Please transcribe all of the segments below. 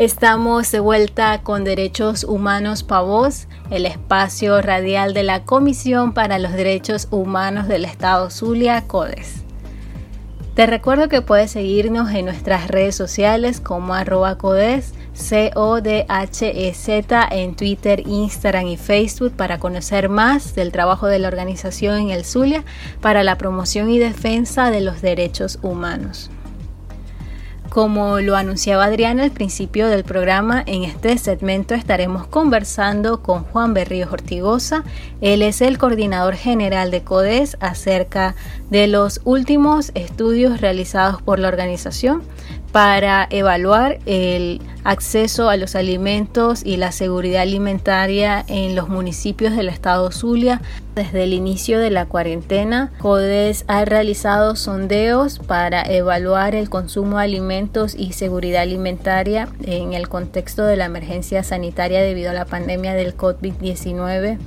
Estamos de vuelta con Derechos Humanos Pavos, el espacio radial de la Comisión para los Derechos Humanos del Estado Zulia, CODES. Te recuerdo que puedes seguirnos en nuestras redes sociales como arroba CODES, C-O-D-H-E-Z en Twitter, Instagram y Facebook para conocer más del trabajo de la organización en el Zulia para la promoción y defensa de los derechos humanos. Como lo anunciaba Adriana al principio del programa, en este segmento estaremos conversando con Juan Berríos Ortigosa. Él es el coordinador general de CODES acerca de los últimos estudios realizados por la organización para evaluar el acceso a los alimentos y la seguridad alimentaria en los municipios del estado Zulia. Desde el inicio de la cuarentena, CODES ha realizado sondeos para evaluar el consumo de alimentos y seguridad alimentaria en el contexto de la emergencia sanitaria debido a la pandemia del COVID-19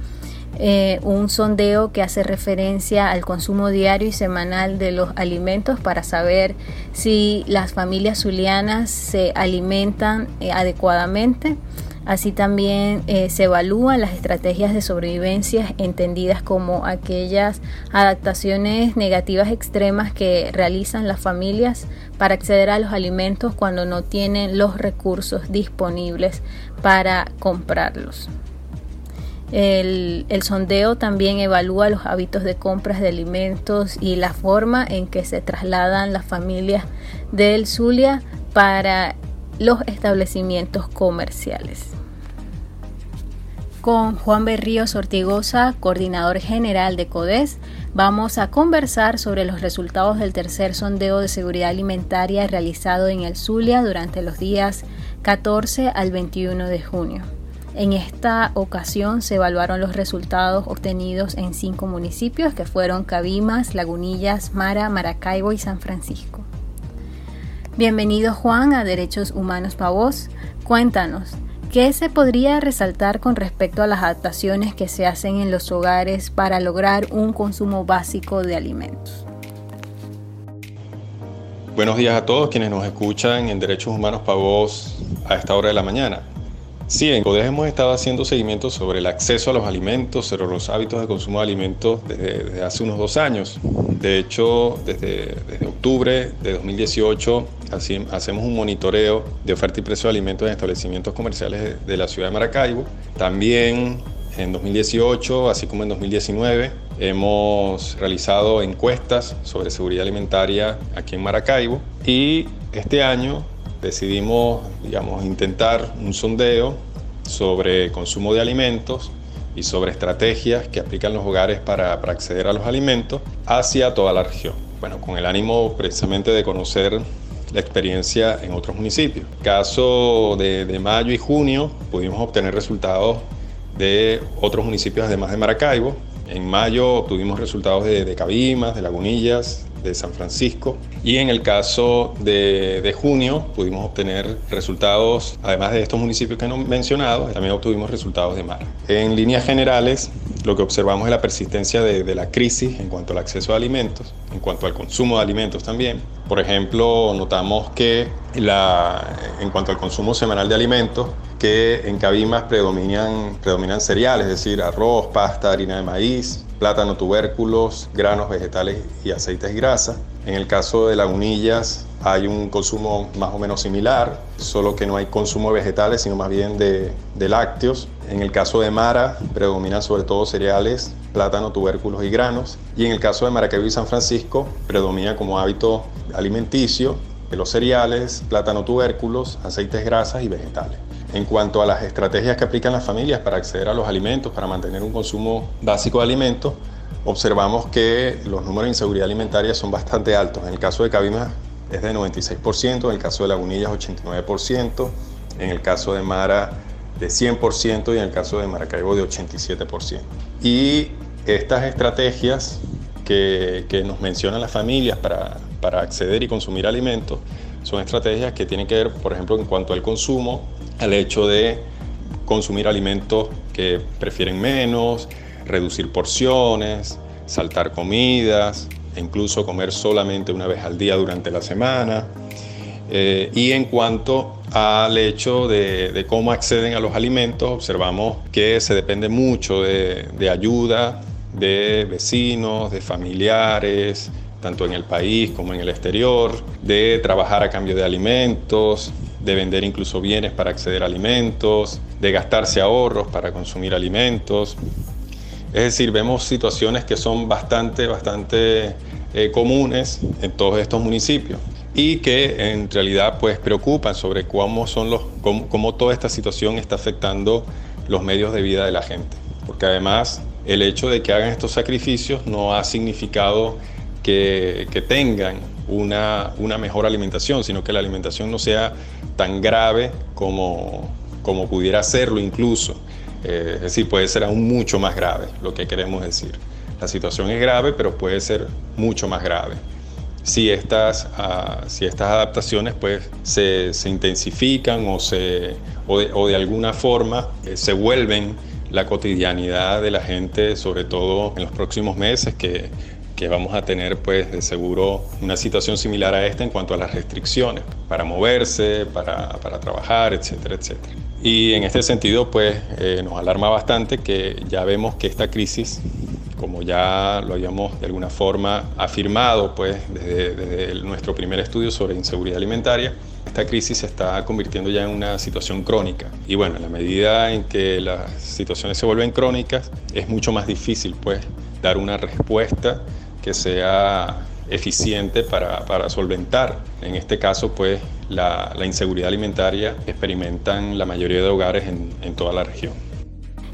eh, un sondeo que hace referencia al consumo diario y semanal de los alimentos para saber si las familias zulianas se alimentan eh, adecuadamente. Así también eh, se evalúan las estrategias de sobrevivencia entendidas como aquellas adaptaciones negativas extremas que realizan las familias para acceder a los alimentos cuando no tienen los recursos disponibles para comprarlos. El, sondeo también evalúa los hábitos de compras de alimentos y la forma en que se trasladan las familias del Zulia para los establecimientos comerciales. Con Juan Berríos Ortigosa, coordinador general de CODES, vamos a conversar sobre los resultados del tercer sondeo de seguridad alimentaria realizado en el Zulia durante los días 14 al 21 de junio. En esta ocasión se evaluaron los resultados obtenidos en cinco municipios que fueron Cabimas, Lagunillas, Mara, Maracaibo y San Francisco. Bienvenido Juan a Derechos Humanos para Vos. Cuéntanos, ¿qué se podría resaltar con respecto a las adaptaciones que se hacen en los hogares para lograr un consumo básico de alimentos? Buenos días a todos quienes nos escuchan en Derechos Humanos para a esta hora de la mañana. Sí, en CODES hemos estado haciendo seguimiento sobre el acceso a los alimentos, sobre los hábitos de consumo de alimentos desde, hace unos dos años. De hecho, desde, octubre de 2018 hacemos un monitoreo de oferta y precio de alimentos en establecimientos comerciales de, la ciudad de Maracaibo. También en 2018, así como en 2019, hemos realizado encuestas sobre seguridad alimentaria aquí en Maracaibo y este año decidimos, digamos, intentar un sondeo sobre consumo de alimentos y sobre estrategias que aplican los hogares para, acceder a los alimentos hacia toda la región. Bueno, con el ánimo precisamente de conocer la experiencia en otros municipios. En caso de, mayo y junio pudimos obtener resultados de otros municipios además de Maracaibo. En mayo obtuvimos resultados de Cabimas, de Lagunillas, de San Francisco. Y en el caso de, junio pudimos obtener resultados, además de estos municipios que he mencionado, también obtuvimos resultados de mar. En líneas generales, lo que observamos es la persistencia de, la crisis en cuanto al acceso a alimentos, en cuanto al consumo de alimentos también. Por ejemplo, notamos que la, en cuanto al consumo semanal de alimentos, que en Cabimas predominan, predominan cereales, es decir, arroz, pasta, harina de maíz, plátano, tubérculos, granos vegetales y aceites y grasa. En el caso de lagunillas hay un consumo más o menos similar, solo que no hay consumo de vegetales, sino más bien de, lácteos. En el caso de Mara predominan sobre todo cereales, plátano, tubérculos y granos. Y en el caso de Maracaibo y San Francisco predomina como hábito alimenticio los cereales, plátano, tubérculos, aceites, grasas y vegetales. En cuanto a las estrategias que aplican las familias para acceder a los alimentos, para mantener un consumo básico de alimentos, observamos que los números de inseguridad alimentaria son bastante altos. En el caso de Cabima es de 96%, en el caso de Lagunillas 89%, en el caso de Mara de 100% y en el caso de Maracaibo de 87%. Y estas estrategias que, que nos mencionan las familias para, para acceder y consumir alimentos son estrategias que tienen que ver, por ejemplo, en cuanto al consumo, al hecho de consumir alimentos que prefieren menos, reducir porciones, saltar comidas, e incluso comer solamente una vez al día durante la semana. Eh, y en cuanto al hecho de, cómo acceden a los alimentos, observamos que se depende mucho de, de ayuda de vecinos, de familiares, tanto en el país como en el exterior, de trabajar a cambio de alimentos, de vender incluso bienes para acceder a alimentos, de gastarse ahorros para consumir alimentos. Es decir, vemos situaciones que son bastante, bastante eh, comunes en todos estos municipios y que en realidad pues preocupan sobre cómo, son los, cómo toda esta situación está afectando los medios de vida de la gente. Porque además el hecho de que hagan estos sacrificios no ha significado que, tengan una, una, mejor alimentación, sino que la alimentación no sea tan grave como, como pudiera serlo incluso. Eh, es decir, puede ser aún mucho más grave, lo que queremos decir. La situación es grave, pero puede ser mucho más grave. Si estas, ah, si estas adaptaciones pues, se, intensifican o, se, o, de, alguna forma eh, se vuelven la cotidianidad de la gente, sobre todo en los próximos meses, que, que vamos a tener pues de seguro una situación similar a esta en cuanto a las restricciones para moverse, para, para trabajar, etcétera, etcétera. Y en este sentido pues eh, nos alarma bastante que ya vemos que esta crisis como ya lo habíamos de alguna forma afirmado pues desde, desde nuestro primer estudio sobre inseguridad alimentaria, esta crisis se está convirtiendo ya en una situación crónica. Y bueno, en la medida en que las situaciones se vuelven crónicas, es mucho más difícil pues dar una respuesta que sea eficiente para, para solventar, en este caso, pues la, la, inseguridad alimentaria que experimentan la mayoría de hogares en, en toda la región.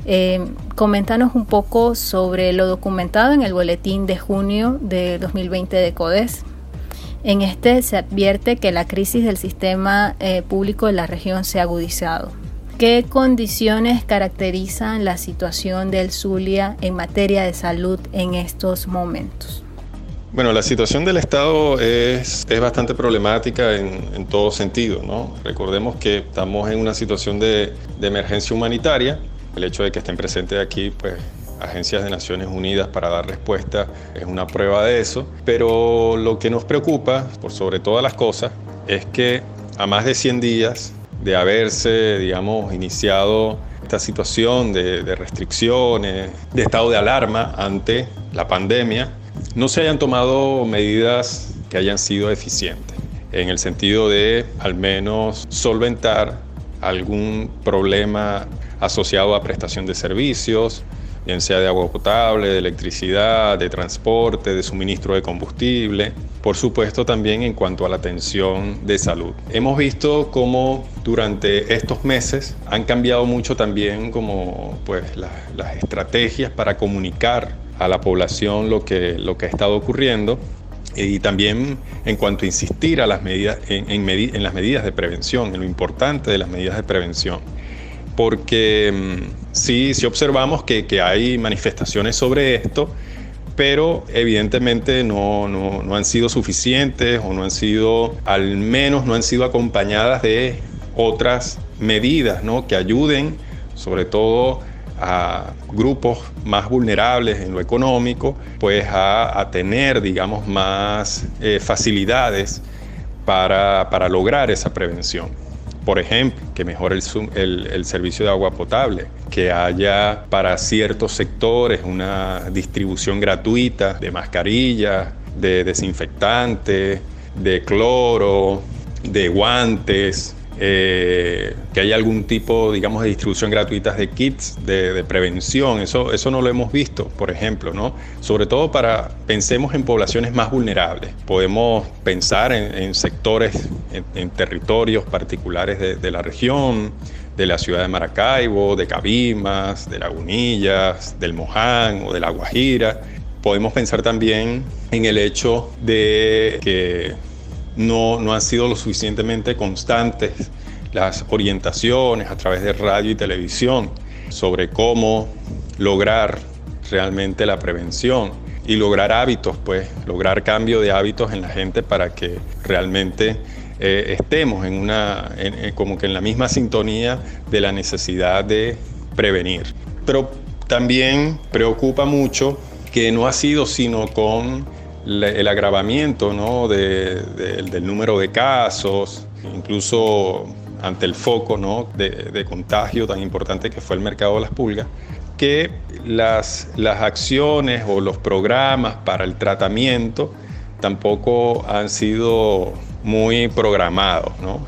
Eh, coméntanos un poco sobre lo documentado en el boletín de junio de 2020 de CODES. En este se advierte que la crisis del sistema eh, público de la región se ha agudizado. ¿Qué condiciones caracterizan la situación del Zulia en materia de salud en estos momentos? Bueno, la situación del Estado es, es bastante problemática en, en, todo sentido. ¿no? Recordemos que estamos en una situación de, de emergencia humanitaria. El hecho de que estén presentes aquí pues, agencias de Naciones Unidas para dar respuesta es una prueba de eso. Pero lo que nos preocupa, por sobre todas las cosas, es que a más de 100 días de haberse, digamos, iniciado esta situación de, restricciones, de estado de alarma ante la pandemia, no se hayan tomado medidas que hayan sido eficientes, en el sentido de al menos solventar algún problema asociado a prestación de servicios, bien sea de agua potable, de electricidad, de transporte, de suministro de combustible, por supuesto también en cuanto a la atención de salud. Hemos visto cómo durante estos meses han cambiado mucho también como pues las estrategias para comunicar a la población lo que, lo que ha estado ocurriendo y también en cuanto a insistir a las medidas, en, en las medidas de prevención, en lo importante de las medidas de prevención porque mm, sí, sí observamos que, que hay manifestaciones sobre esto, pero evidentemente no, no, no, han sido suficientes o no han sido, al menos no han sido acompañadas de otras medidas ¿no? que ayuden sobre todo a grupos más vulnerables en lo económico, pues a, tener, digamos, más eh, facilidades para, para lograr esa prevención. Por ejemplo, que mejore el, servicio de agua potable, que haya para ciertos sectores una distribución gratuita de mascarillas, de desinfectantes, de cloro, de guantes, eh, que haya algún tipo, digamos, de distribución gratuita de kits de, prevención. Eso, eso no lo hemos visto, por ejemplo, ¿no? Sobre todo para, pensemos en poblaciones más vulnerables. Podemos pensar en, sectores, en, territorios particulares de, la región, de la ciudad de Maracaibo, de Cabimas, de Lagunillas, del Moján o de La Guajira. Podemos pensar también en el hecho de que no, no han sido lo suficientemente constantes las orientaciones a través de radio y televisión sobre cómo lograr realmente la prevención y lograr hábitos, pues lograr cambio de hábitos en la gente para que realmente eh, estemos en una, como que en la misma sintonía de la necesidad de prevenir. Pero también preocupa mucho que no ha sido sino con el agravamiento ¿no? del número de casos, incluso ante el foco ¿no? de, de, contagio tan importante que fue el mercado de las pulgas, que las, las acciones o los programas para el tratamiento tampoco han sido muy programados, ¿no?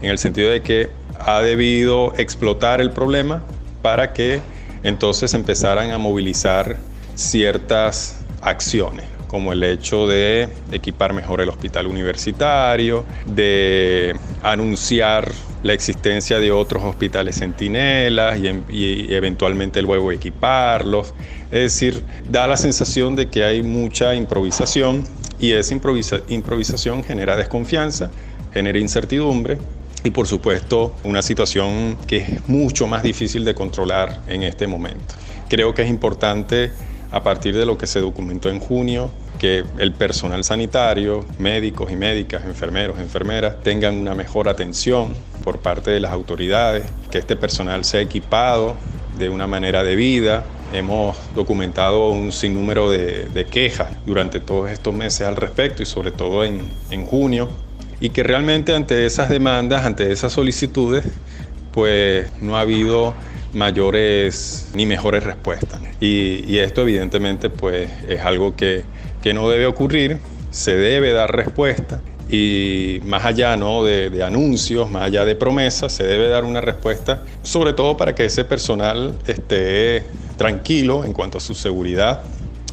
en el sentido de que ha debido explotar el problema para que entonces empezaran a movilizar ciertas acciones como el hecho de equipar mejor el hospital universitario, de anunciar la existencia de otros hospitales centinelas y, eventualmente luego equiparlos. Es decir, da la sensación de que hay mucha improvisación y esa improvisación genera desconfianza, genera incertidumbre y por supuesto una situación que es mucho más difícil de controlar en este momento. Creo que es importante a partir de lo que se documentó en junio, que el personal sanitario, médicos y médicas, enfermeros, enfermeras, tengan una mejor atención por parte de las autoridades, que este personal sea equipado de una manera debida. Hemos documentado un sinnúmero de, quejas durante todos estos meses al respecto y sobre todo en, en junio, y que realmente ante esas demandas, ante esas solicitudes, pues no ha habido mayores ni mejores respuestas. Y, esto evidentemente pues es algo que, no debe ocurrir, se debe dar respuesta y más allá ¿no? de, anuncios, más allá de promesas, se debe dar una respuesta, sobre todo para que ese personal esté tranquilo en cuanto a su seguridad,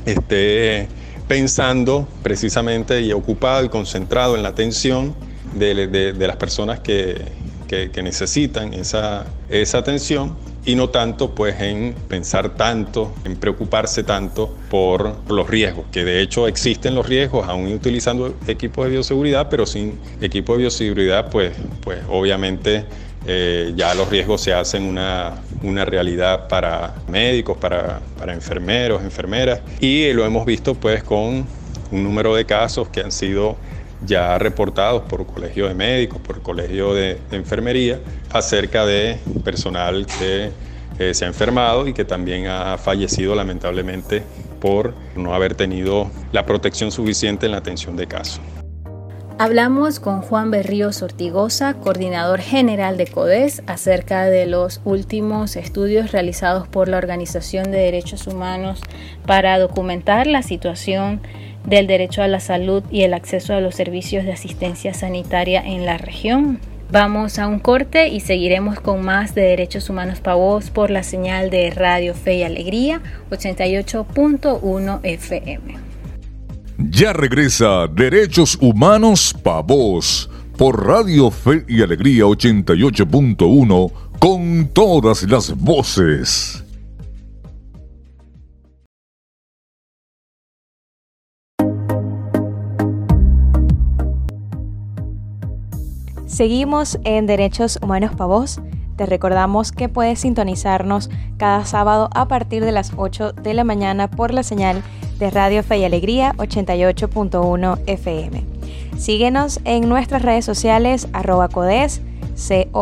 esté pensando precisamente y ocupado y concentrado en la atención de, las personas que, que, necesitan esa, esa atención y no tanto pues en pensar tanto, en preocuparse tanto por los riesgos, que de hecho existen los riesgos aún utilizando equipos de bioseguridad, pero sin equipo de bioseguridad pues, pues obviamente eh, ya los riesgos se hacen una, una realidad para médicos, para, para enfermeros, enfermeras y lo hemos visto pues con un número de casos que han sido ya reportados por colegio de médicos, por colegio de, enfermería, acerca de personal que eh, se ha enfermado y que también ha fallecido lamentablemente por no haber tenido la protección suficiente en la atención de casos. Hablamos con Juan Berríos Ortigosa, coordinador general de CODES, acerca de los últimos estudios realizados por la Organización de Derechos Humanos para documentar la situación del derecho a la salud y el acceso a los servicios de asistencia sanitaria en la región. Vamos a un corte y seguiremos con más de Derechos Humanos para Voz por la señal de Radio Fe y Alegría 88.1 FM. Ya regresa Derechos Humanos para Voz por Radio Fe y Alegría 88.1 con todas las voces. Seguimos en Derechos Humanos para Vos. Te recordamos que puedes sintonizarnos cada sábado a partir de las 8 de la mañana por la señal de Radio Fe y Alegría 88.1 FM. Síguenos en nuestras redes sociales arroba codes, C-O-D-H-E-Z,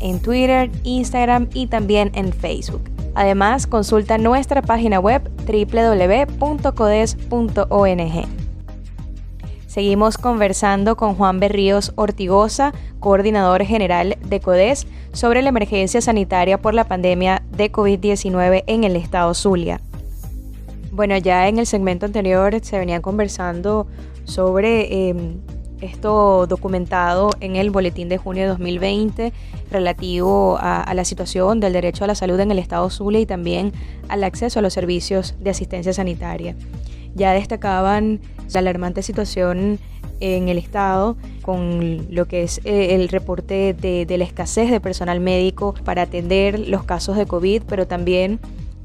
en Twitter, Instagram y también en Facebook. Además, consulta nuestra página web www.codes.ong. Seguimos conversando con Juan Berríos Ortigosa, coordinador general de CODES, sobre la emergencia sanitaria por la pandemia de COVID-19 en el estado Zulia. Bueno, ya en el segmento anterior se venían conversando sobre em, esto documentado en el boletín de junio de 2020 relativo a, la situación del derecho a la salud en el estado Zulia y también al acceso a los servicios de asistencia sanitaria ya destacaban la alarmante situación en el Estado con lo que es eh, el reporte de, la escasez de personal médico para atender los casos de COVID, pero también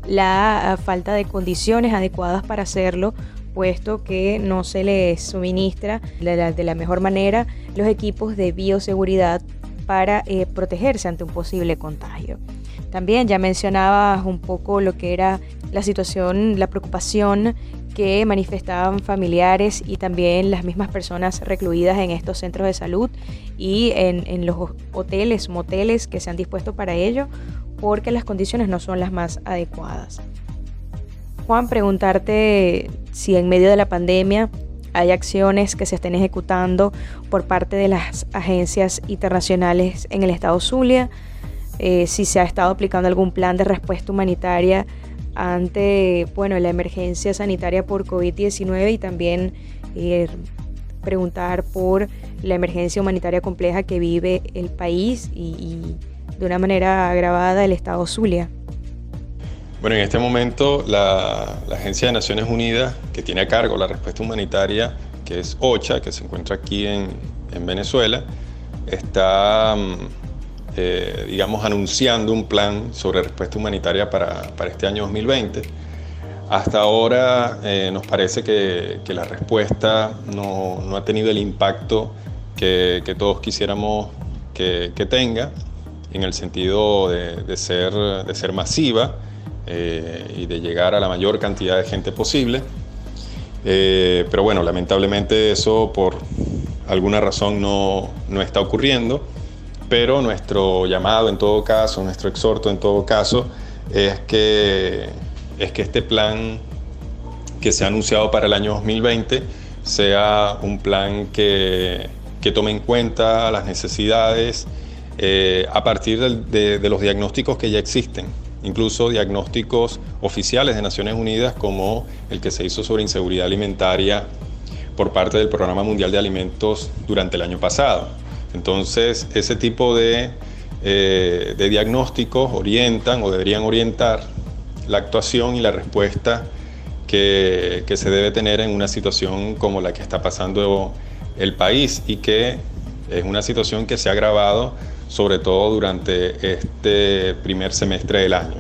la ah, falta de condiciones adecuadas para hacerlo, puesto que no se les suministra de la, mejor manera los equipos de bioseguridad para eh, protegerse ante un posible contagio. También ya mencionabas un poco lo que era la situación, la preocupación que manifestaban familiares y también las mismas personas recluidas en estos centros de salud y en, los hoteles, moteles que se han dispuesto para ello, porque las condiciones no son las más adecuadas. Juan, preguntarte si en medio de la pandemia hay acciones que se estén ejecutando por parte de las agencias internacionales en el estado Zulia, eh, si se ha estado aplicando algún plan de respuesta humanitaria ante bueno, la emergencia sanitaria por COVID-19 y también eh, preguntar por la emergencia humanitaria compleja que vive el país y, de una manera agravada el estado Zulia. Bueno, en este momento la, Agencia de Naciones Unidas, que tiene a cargo la respuesta humanitaria, que es OCHA, que se encuentra aquí en, Venezuela, está, mm, eh, digamos, anunciando un plan sobre respuesta humanitaria para, para este año 2020 hasta ahora eh, nos parece que, la respuesta no, ha tenido el impacto que, todos quisiéramos que, tenga, en el sentido de, ser, masiva eh, y de llegar a la mayor cantidad de gente posible. Eh, pero bueno, lamentablemente eso por alguna razón no, no está ocurriendo, pero nuestro llamado en todo caso, nuestro exhorto en todo caso, es que es que este plan que se ha anunciado para el año 2020 sea un plan que, tome en cuenta las necesidades eh, a partir de, los diagnósticos que ya existen, incluso diagnósticos oficiales de Naciones Unidas como el que se hizo sobre inseguridad alimentaria por parte del Programa Mundial de Alimentos durante el año pasado. Entonces, ese tipo de, eh, de diagnósticos orientan o deberían orientar la actuación y la respuesta que, se debe tener en una situación como la que está pasando el país y que es una situación que se ha agravado sobre todo durante este primer semestre del año,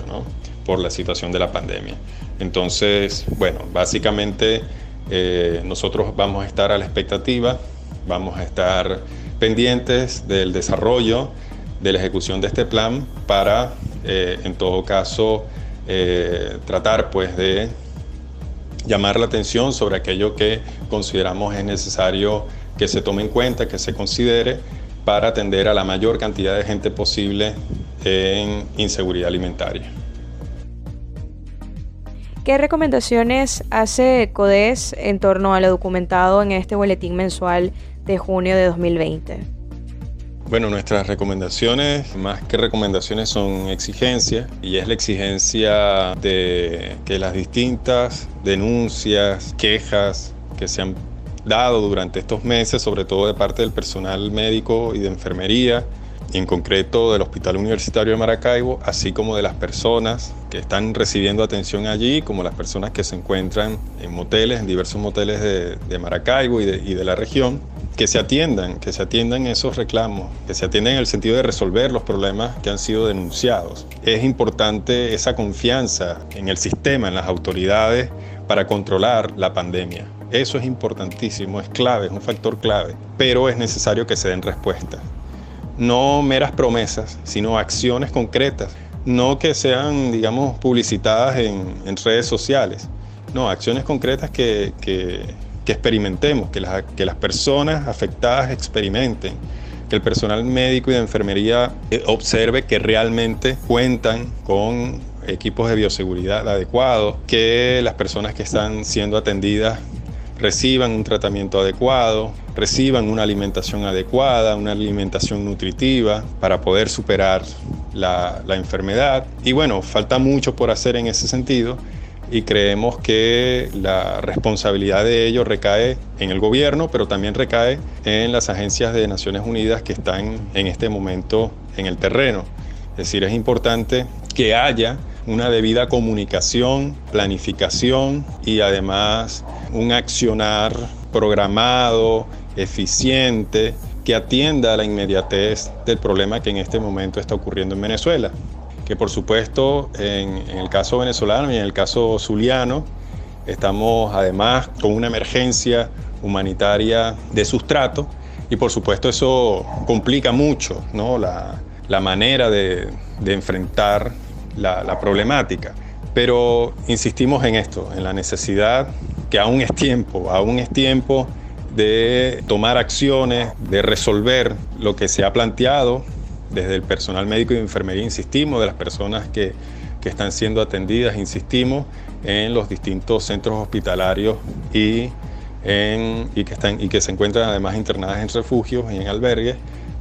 por la situación de la pandemia. Entonces, bueno, básicamente eh, nosotros vamos a estar a la expectativa, vamos a estar pendientes del desarrollo, de la ejecución de este plan para, eh, en todo caso, eh, tratar pues de llamar la atención sobre aquello que consideramos es necesario que se tome en cuenta, que se considere para atender a la mayor cantidad de gente posible en inseguridad alimentaria. ¿Qué recomendaciones hace CODES en torno a lo documentado en este boletín mensual de junio de 2020? Bueno, nuestras recomendaciones, más que recomendaciones, son exigencias y es la exigencia de que las distintas denuncias, quejas que se han dado durante estos meses, sobre todo de parte del personal médico y de enfermería, en concreto del Hospital Universitario de Maracaibo, así como de las personas que están recibiendo atención allí, como las personas que se encuentran en moteles, en diversos moteles de, Maracaibo y de la región, que se atiendan, que se atiendan esos reclamos, que se atiendan en el sentido de resolver los problemas que han sido denunciados. Es importante esa confianza en el sistema, en las autoridades para controlar la pandemia. Eso es importantísimo, es clave, es un factor clave, pero es necesario que se den respuestas. No meras promesas, sino acciones concretas, no que sean, digamos, publicitadas en, redes sociales, no, acciones concretas que, que que experimentemos, que, que las personas afectadas experimenten, que el personal médico y de enfermería eh, observe que realmente cuentan con equipos de bioseguridad adecuados, que las personas que están siendo atendidas reciban un tratamiento adecuado, reciban una alimentación adecuada, una alimentación nutritiva para poder superar la, la enfermedad. Y bueno, falta mucho por hacer en ese sentido y creemos que la responsabilidad de ello recae en el gobierno, pero también recae en las agencias de Naciones Unidas que están en este momento en el terreno. Es decir, es importante que haya una debida comunicación, planificación y además un accionar programado, eficiente, que atienda a la inmediatez del problema que en este momento está ocurriendo en Venezuela que por supuesto en, el caso venezolano y en el caso zuliano estamos además con una emergencia humanitaria de sustrato y por supuesto eso complica mucho ¿no? la, manera de, enfrentar la, la, problemática. Pero insistimos en esto, en la necesidad que aún es tiempo, aún es tiempo de tomar acciones, de resolver lo que se ha planteado desde el personal médico y de enfermería insistimos, de las personas que, están siendo atendidas, insistimos en los distintos centros hospitalarios y y, que están, y que se encuentran además internadas en refugios y en albergues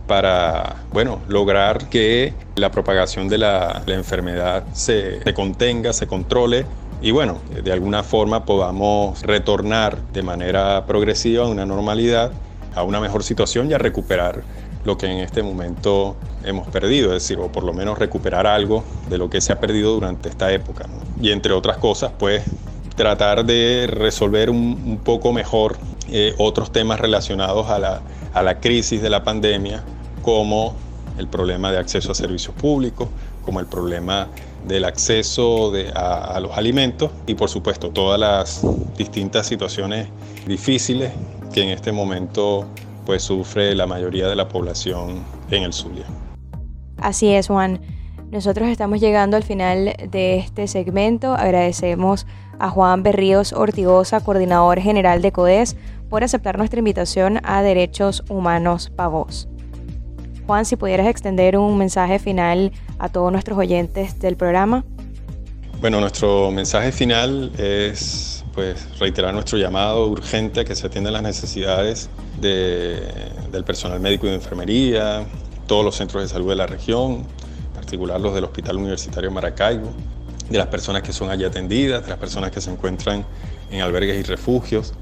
para bueno, lograr que la propagación de la, enfermedad se, se, contenga, se controle y bueno, de alguna forma podamos retornar de manera progresiva a una normalidad, a una mejor situación y a recuperar lo que en este momento hemos perdido, es decir, o por lo menos recuperar algo de lo que se ha perdido durante esta época. Y entre otras cosas, pues tratar de resolver un, poco mejor eh, otros temas relacionados a la, a la crisis de la pandemia, como el problema de acceso a servicios públicos, como el problema del acceso a, los alimentos y por supuesto todas las distintas situaciones difíciles que en este momento pues sufre la mayoría de la población en el Zulia. Así es, Juan. Nosotros estamos llegando al final de este segmento. Agradecemos a Juan Berríos Ortigosa, coordinador general de CODES, por aceptar nuestra invitación a Derechos Humanos Pavos. Juan, si pudieras extender un mensaje final a todos nuestros oyentes del programa. Bueno, nuestro mensaje final es pues, reiterar nuestro llamado urgente a que se atiendan las necesidades del personal médico y de enfermería, todos los centros de salud de la región, en particular los del Hospital Universitario Maracaibo, de las personas que son allí atendidas, de las personas que se encuentran en albergues y refugios,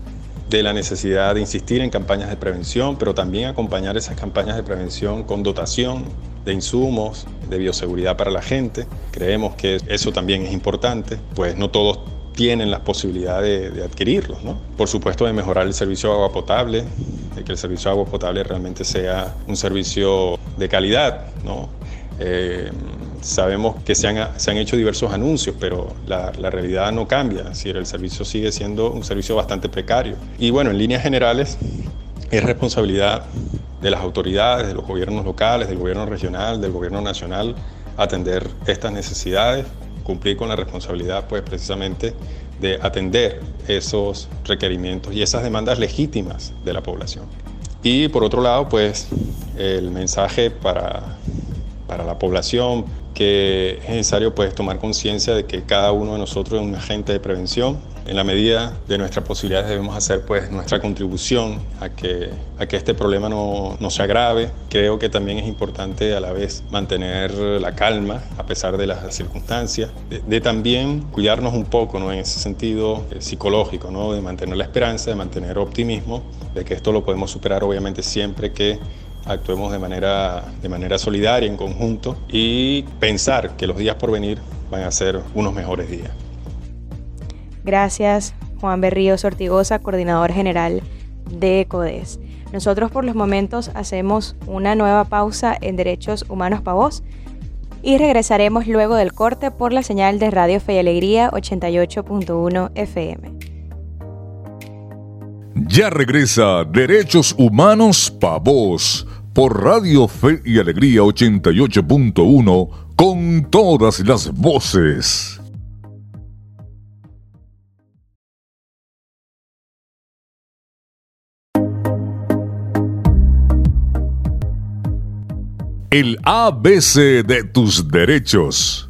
de la necesidad de insistir en campañas de prevención, pero también acompañar esas campañas de prevención con dotación de insumos, de bioseguridad para la gente. Creemos que eso también es importante, pues no todos tienen las posibilidades de, adquirirlos. ¿no? Por supuesto, de mejorar el servicio de agua potable, de que el servicio de agua potable realmente sea un servicio de calidad. ¿no? Eh, Sabemos que se han, se han hecho diversos anuncios, pero la, la, realidad no cambia. Es decir, el servicio sigue siendo un servicio bastante precario. Y bueno, en líneas generales, es responsabilidad de las autoridades, de los gobiernos locales, del gobierno regional, del gobierno nacional, atender estas necesidades, cumplir con la responsabilidad, pues precisamente, de atender esos requerimientos y esas demandas legítimas de la población. Y por otro lado, pues el mensaje para, para la población, que es necesario pues, tomar conciencia de que cada uno de nosotros es un agente de prevención. En la medida de nuestras posibilidades debemos hacer pues, nuestra contribución a que, a que este problema no, no se agrave. Creo que también es importante a la vez mantener la calma a pesar de las circunstancias, de, también cuidarnos un poco ¿no? en ese sentido eh, psicológico, ¿no? de mantener la esperanza, de mantener optimismo, de que esto lo podemos superar obviamente siempre que actuemos de manera, de manera solidaria, en conjunto, y pensar que los días por venir van a ser unos mejores días. Gracias, Juan Berríos Ortigosa, coordinador general de CODES. Nosotros por los momentos hacemos una nueva pausa en Derechos Humanos para Vos y regresaremos luego del corte por la señal de Radio Fe y Alegría 88.1 FM. Ya regresa Derechos Humanos para Vos por Radio Fe y Alegría 88.1 con todas las voces. El ABC de tus derechos.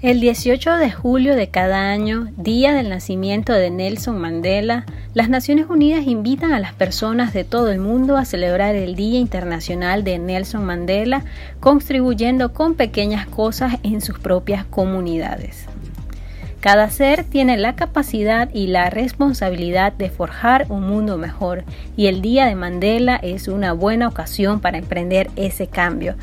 El 18 de julio de cada año, día del nacimiento de Nelson Mandela, las Naciones Unidas invitan a las personas de todo el mundo a celebrar el Día Internacional de Nelson Mandela, contribuyendo con pequeñas cosas en sus propias comunidades. Cada ser tiene la capacidad y la responsabilidad de forjar un mundo mejor y el Día de Mandela es una buena ocasión para emprender ese cambio,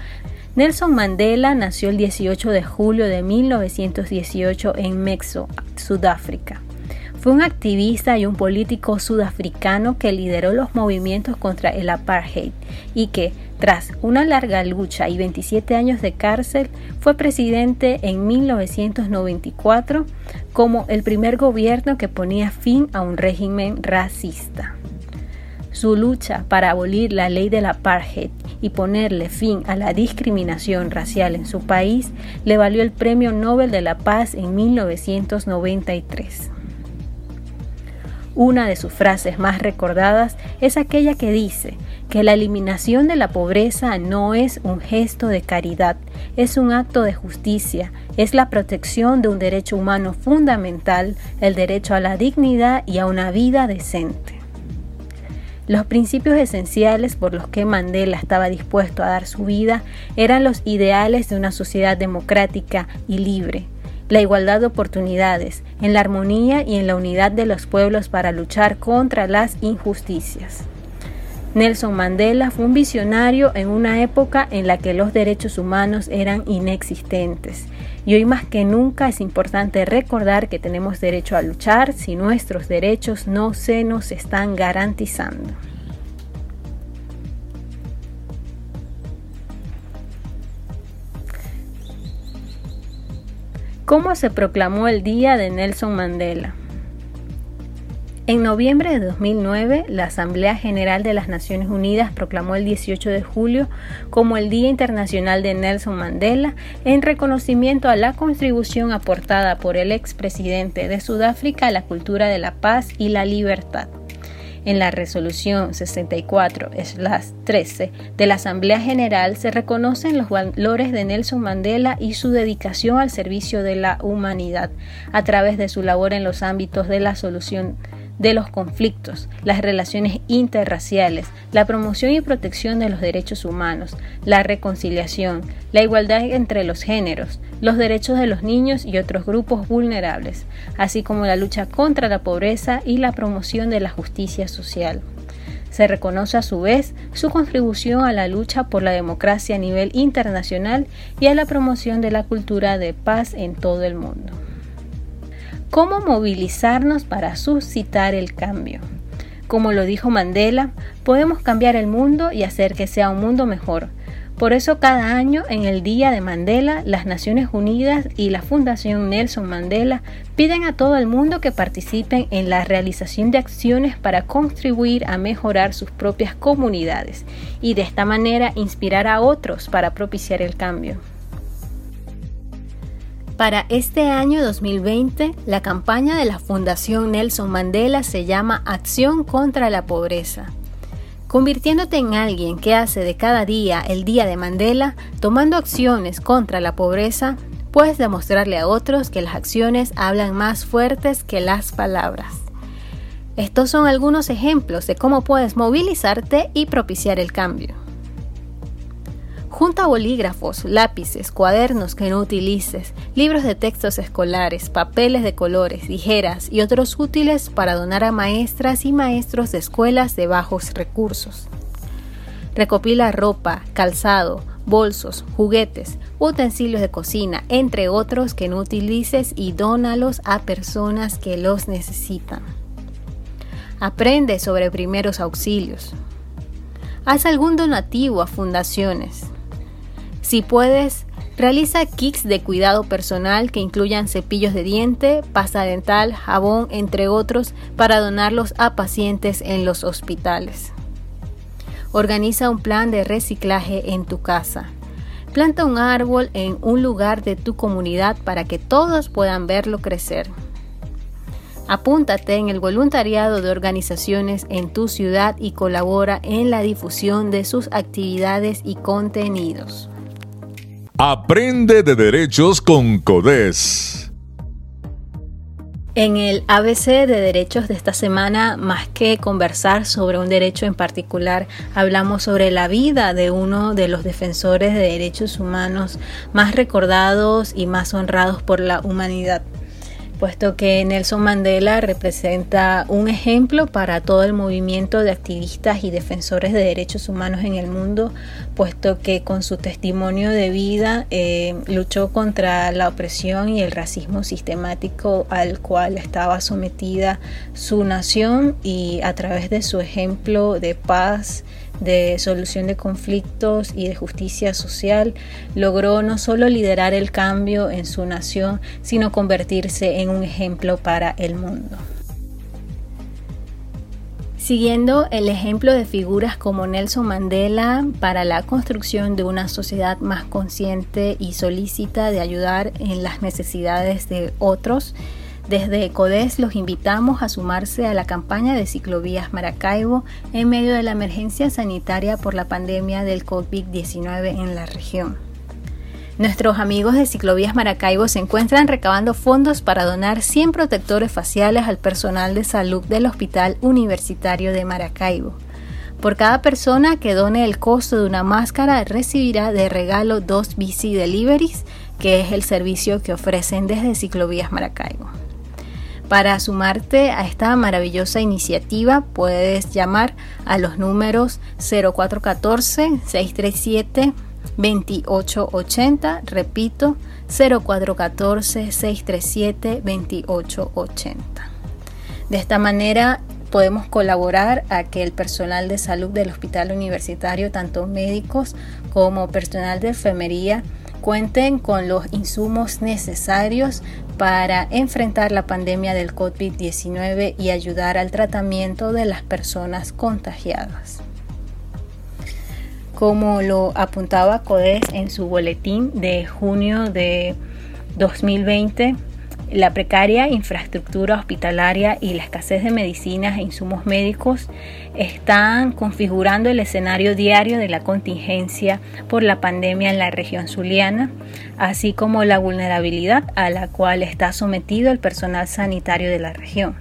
Nelson Mandela nació el 18 de julio de 1918 en Mexo, Sudáfrica. Fue un activista y un político sudafricano que lideró los movimientos contra el apartheid y que, tras una larga lucha y 27 años de cárcel, fue presidente en 1994 como el primer gobierno que ponía fin a un régimen racista. Su lucha para abolir la ley del apartheid y ponerle fin a la discriminación racial en su país le valió el Premio Nobel de la Paz en 1993. Una de sus frases más recordadas es aquella que dice, que la eliminación de la pobreza no es un gesto de caridad, es un acto de justicia, es la protección de un derecho humano fundamental, el derecho a la dignidad y a una vida decente. Los principios esenciales por los que Mandela estaba dispuesto a dar su vida eran los ideales de una sociedad democrática y libre, la igualdad de oportunidades, en la armonía y en la unidad de los pueblos para luchar contra las injusticias. Nelson Mandela fue un visionario en una época en la que los derechos humanos eran inexistentes. Y hoy más que nunca es importante recordar que tenemos derecho a luchar si nuestros derechos no se nos están garantizando. ¿Cómo se proclamó el Día de Nelson Mandela? En noviembre de 2009, la Asamblea General de las Naciones Unidas proclamó el 18 de julio como el Día Internacional de Nelson Mandela en reconocimiento a la contribución aportada por el expresidente de Sudáfrica a la cultura de la paz y la libertad. En la resolución 64-13 de la Asamblea General se reconocen los valores de Nelson Mandela y su dedicación al servicio de la humanidad a través de su labor en los ámbitos de la solución de los conflictos, las relaciones interraciales, la promoción y protección de los derechos humanos, la reconciliación, la igualdad entre los géneros, los derechos de los niños y otros grupos vulnerables, así como la lucha contra la pobreza y la promoción de la justicia social. Se reconoce a su vez su contribución a la lucha por la democracia a nivel internacional y a la promoción de la cultura de paz en todo el mundo cómo movilizarnos para suscitar el cambio. Como lo dijo Mandela, podemos cambiar el mundo y hacer que sea un mundo mejor. Por eso cada año, en el Día de Mandela, las Naciones Unidas y la Fundación Nelson Mandela piden a todo el mundo que participen en la realización de acciones para contribuir a mejorar sus propias comunidades y de esta manera inspirar a otros para propiciar el cambio. Para este año 2020, la campaña de la Fundación Nelson Mandela se llama Acción contra la Pobreza. Convirtiéndote en alguien que hace de cada día el Día de Mandela, tomando acciones contra la pobreza, puedes demostrarle a otros que las acciones hablan más fuertes que las palabras. Estos son algunos ejemplos de cómo puedes movilizarte y propiciar el cambio. Junta bolígrafos, lápices, cuadernos que no utilices, libros de textos escolares, papeles de colores, tijeras y otros útiles para donar a maestras y maestros de escuelas de bajos recursos. Recopila ropa, calzado, bolsos, juguetes, utensilios de cocina, entre otros que no utilices y dónalos a personas que los necesitan. Aprende sobre primeros auxilios. Haz algún donativo a fundaciones. Si puedes, realiza kits de cuidado personal que incluyan cepillos de diente, pasta dental, jabón, entre otros, para donarlos a pacientes en los hospitales. Organiza un plan de reciclaje en tu casa. Planta un árbol en un lugar de tu comunidad para que todos puedan verlo crecer. Apúntate en el voluntariado de organizaciones en tu ciudad y colabora en la difusión de sus actividades y contenidos. Aprende de derechos con CODES. En el ABC de derechos de esta semana, más que conversar sobre un derecho en particular, hablamos sobre la vida de uno de los defensores de derechos humanos más recordados y más honrados por la humanidad puesto que Nelson Mandela representa un ejemplo para todo el movimiento de activistas y defensores de derechos humanos en el mundo, puesto que con su testimonio de vida eh, luchó contra la opresión y el racismo sistemático al cual estaba sometida su nación y a través de su ejemplo de paz, de solución de conflictos y de justicia social, logró no solo liderar el cambio en su nación, sino convertirse en un ejemplo para el mundo. Siguiendo el ejemplo de figuras como Nelson Mandela para la construcción de una sociedad más consciente y solícita de ayudar en las necesidades de otros, Desde CODES los invitamos a sumarse a la campaña de Ciclovías Maracaibo en medio de la emergencia sanitaria por la pandemia del COVID-19 en la región. Nuestros amigos de Ciclovías Maracaibo se encuentran recabando fondos para donar 100 protectores faciales al personal de salud del Hospital Universitario de Maracaibo. Por cada persona que done el costo de una máscara recibirá de regalo dos bici deliveries, que es el servicio que ofrecen desde Ciclovías Maracaibo. Para sumarte a esta maravillosa iniciativa puedes llamar a los números 0414-637-2880, repito, 0414-637-2880. De esta manera podemos colaborar a que el personal de salud del hospital universitario, tanto médicos como personal de enfermería, cuenten con los insumos necesarios para enfrentar la pandemia del COVID-19 y ayudar al tratamiento de las personas contagiadas. Como lo apuntaba CODES en su boletín de junio de 2020, la precaria infraestructura hospitalaria y la escasez de medicinas e insumos médicos están configurando el escenario diario de la contingencia por la pandemia en la región zuliana, así como la vulnerabilidad a la cual está sometido el personal sanitario de la región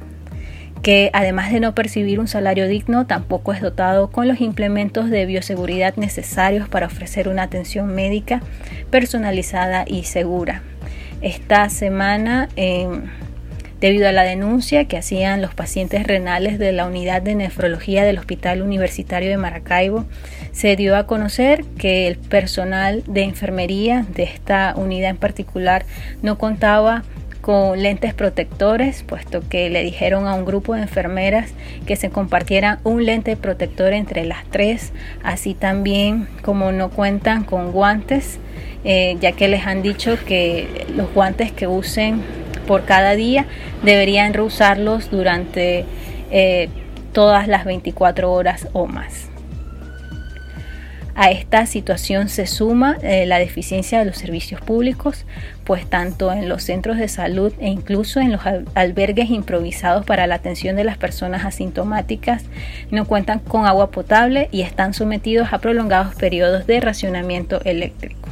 que además de no percibir un salario digno, tampoco es dotado con los implementos de bioseguridad necesarios para ofrecer una atención médica personalizada y segura esta semana em, debido a la denuncia que hacían los pacientes renales de la unidad de nefrología del Hospital Universitario de Maracaibo, se dio a conocer que el personal de enfermería de esta unidad en particular no contaba con lentes protectores, puesto que le dijeron a un grupo de enfermeras que se compartieran un lente protector entre las tres, así también como no cuentan con guantes eh, ya que les han dicho que los guantes que usen por cada día deberían reusarlos durante eh, todas las 24 horas o más. A esta situación se suma eh, la deficiencia de los servicios públicos, pues tanto en los centros de salud e incluso en los albergues improvisados para la atención de las personas asintomáticas no cuentan con agua potable y están sometidos a prolongados periodos de racionamiento eléctrico.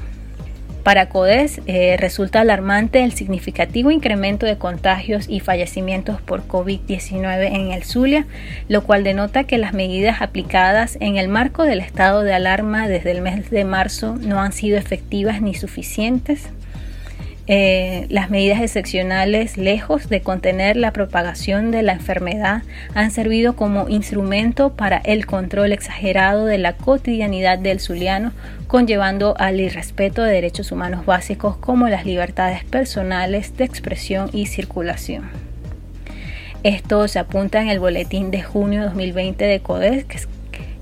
Para CODES eh, resulta alarmante el significativo incremento de contagios y fallecimientos por COVID-19 en el Zulia, lo cual denota que las medidas aplicadas en el marco del estado de alarma desde el mes de marzo no han sido efectivas ni suficientes. Eh, las medidas excepcionales, lejos de contener la propagación de la enfermedad, han servido como instrumento para el control exagerado de la cotidianidad del zuliano, conllevando al irrespeto de derechos humanos básicos como las libertades personales de expresión y circulación. Esto se apunta en el boletín de junio 2020 de CODES,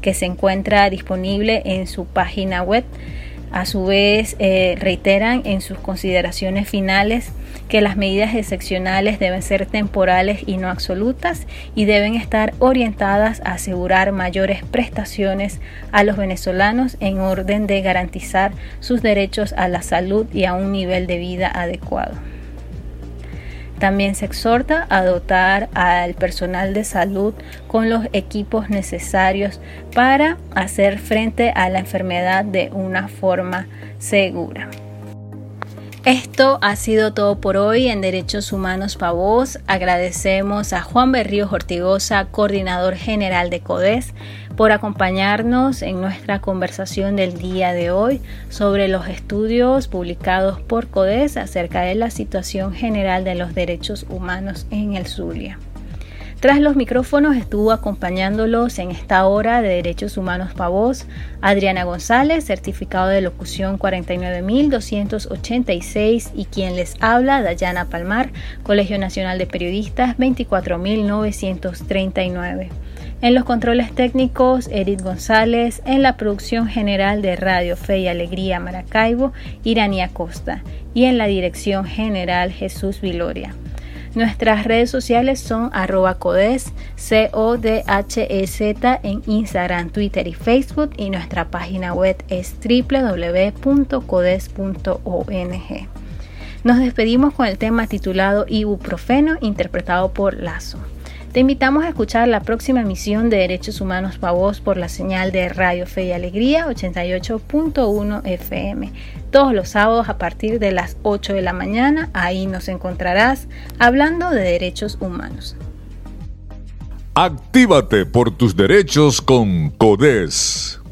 que se encuentra disponible en su página web a su vez, eh, reiteran en sus consideraciones finales que las medidas excepcionales deben ser temporales y no absolutas y deben estar orientadas a asegurar mayores prestaciones a los venezolanos en orden de garantizar sus derechos a la salud y a un nivel de vida adecuado. También se exhorta a dotar al personal de salud con los equipos necesarios para hacer frente a la enfermedad de una forma segura. Esto ha sido todo por hoy en Derechos Humanos para. Agradecemos a Juan Berríos Ortigosa, coordinador general de CODES, por acompañarnos en nuestra conversación del día de hoy sobre los estudios publicados por CODES acerca de la situación general de los derechos humanos en el Zulia. Tras los micrófonos estuvo acompañándolos en esta hora de Derechos Humanos para Adriana González, certificado de locución 49286 y quien les habla Dayana Palmar, Colegio Nacional de Periodistas 24939. En los controles técnicos, Edith González. En la producción general de Radio Fe y Alegría Maracaibo, Irania Costa. Y en la dirección general, Jesús Viloria. Nuestras redes sociales son arroba codes, C-O-D-H-E-Z en Instagram, Twitter y Facebook y nuestra página web es www.codes.ong. Nos despedimos con el tema titulado Ibuprofeno, interpretado por Lazo. Te invitamos a escuchar la próxima emisión de Derechos Humanos para Voz por la señal de Radio Fe y Alegría 88.1 FM. Todos los sábados a partir de las 8 de la mañana, ahí nos encontrarás hablando de derechos humanos. Actívate por tus derechos con CODES.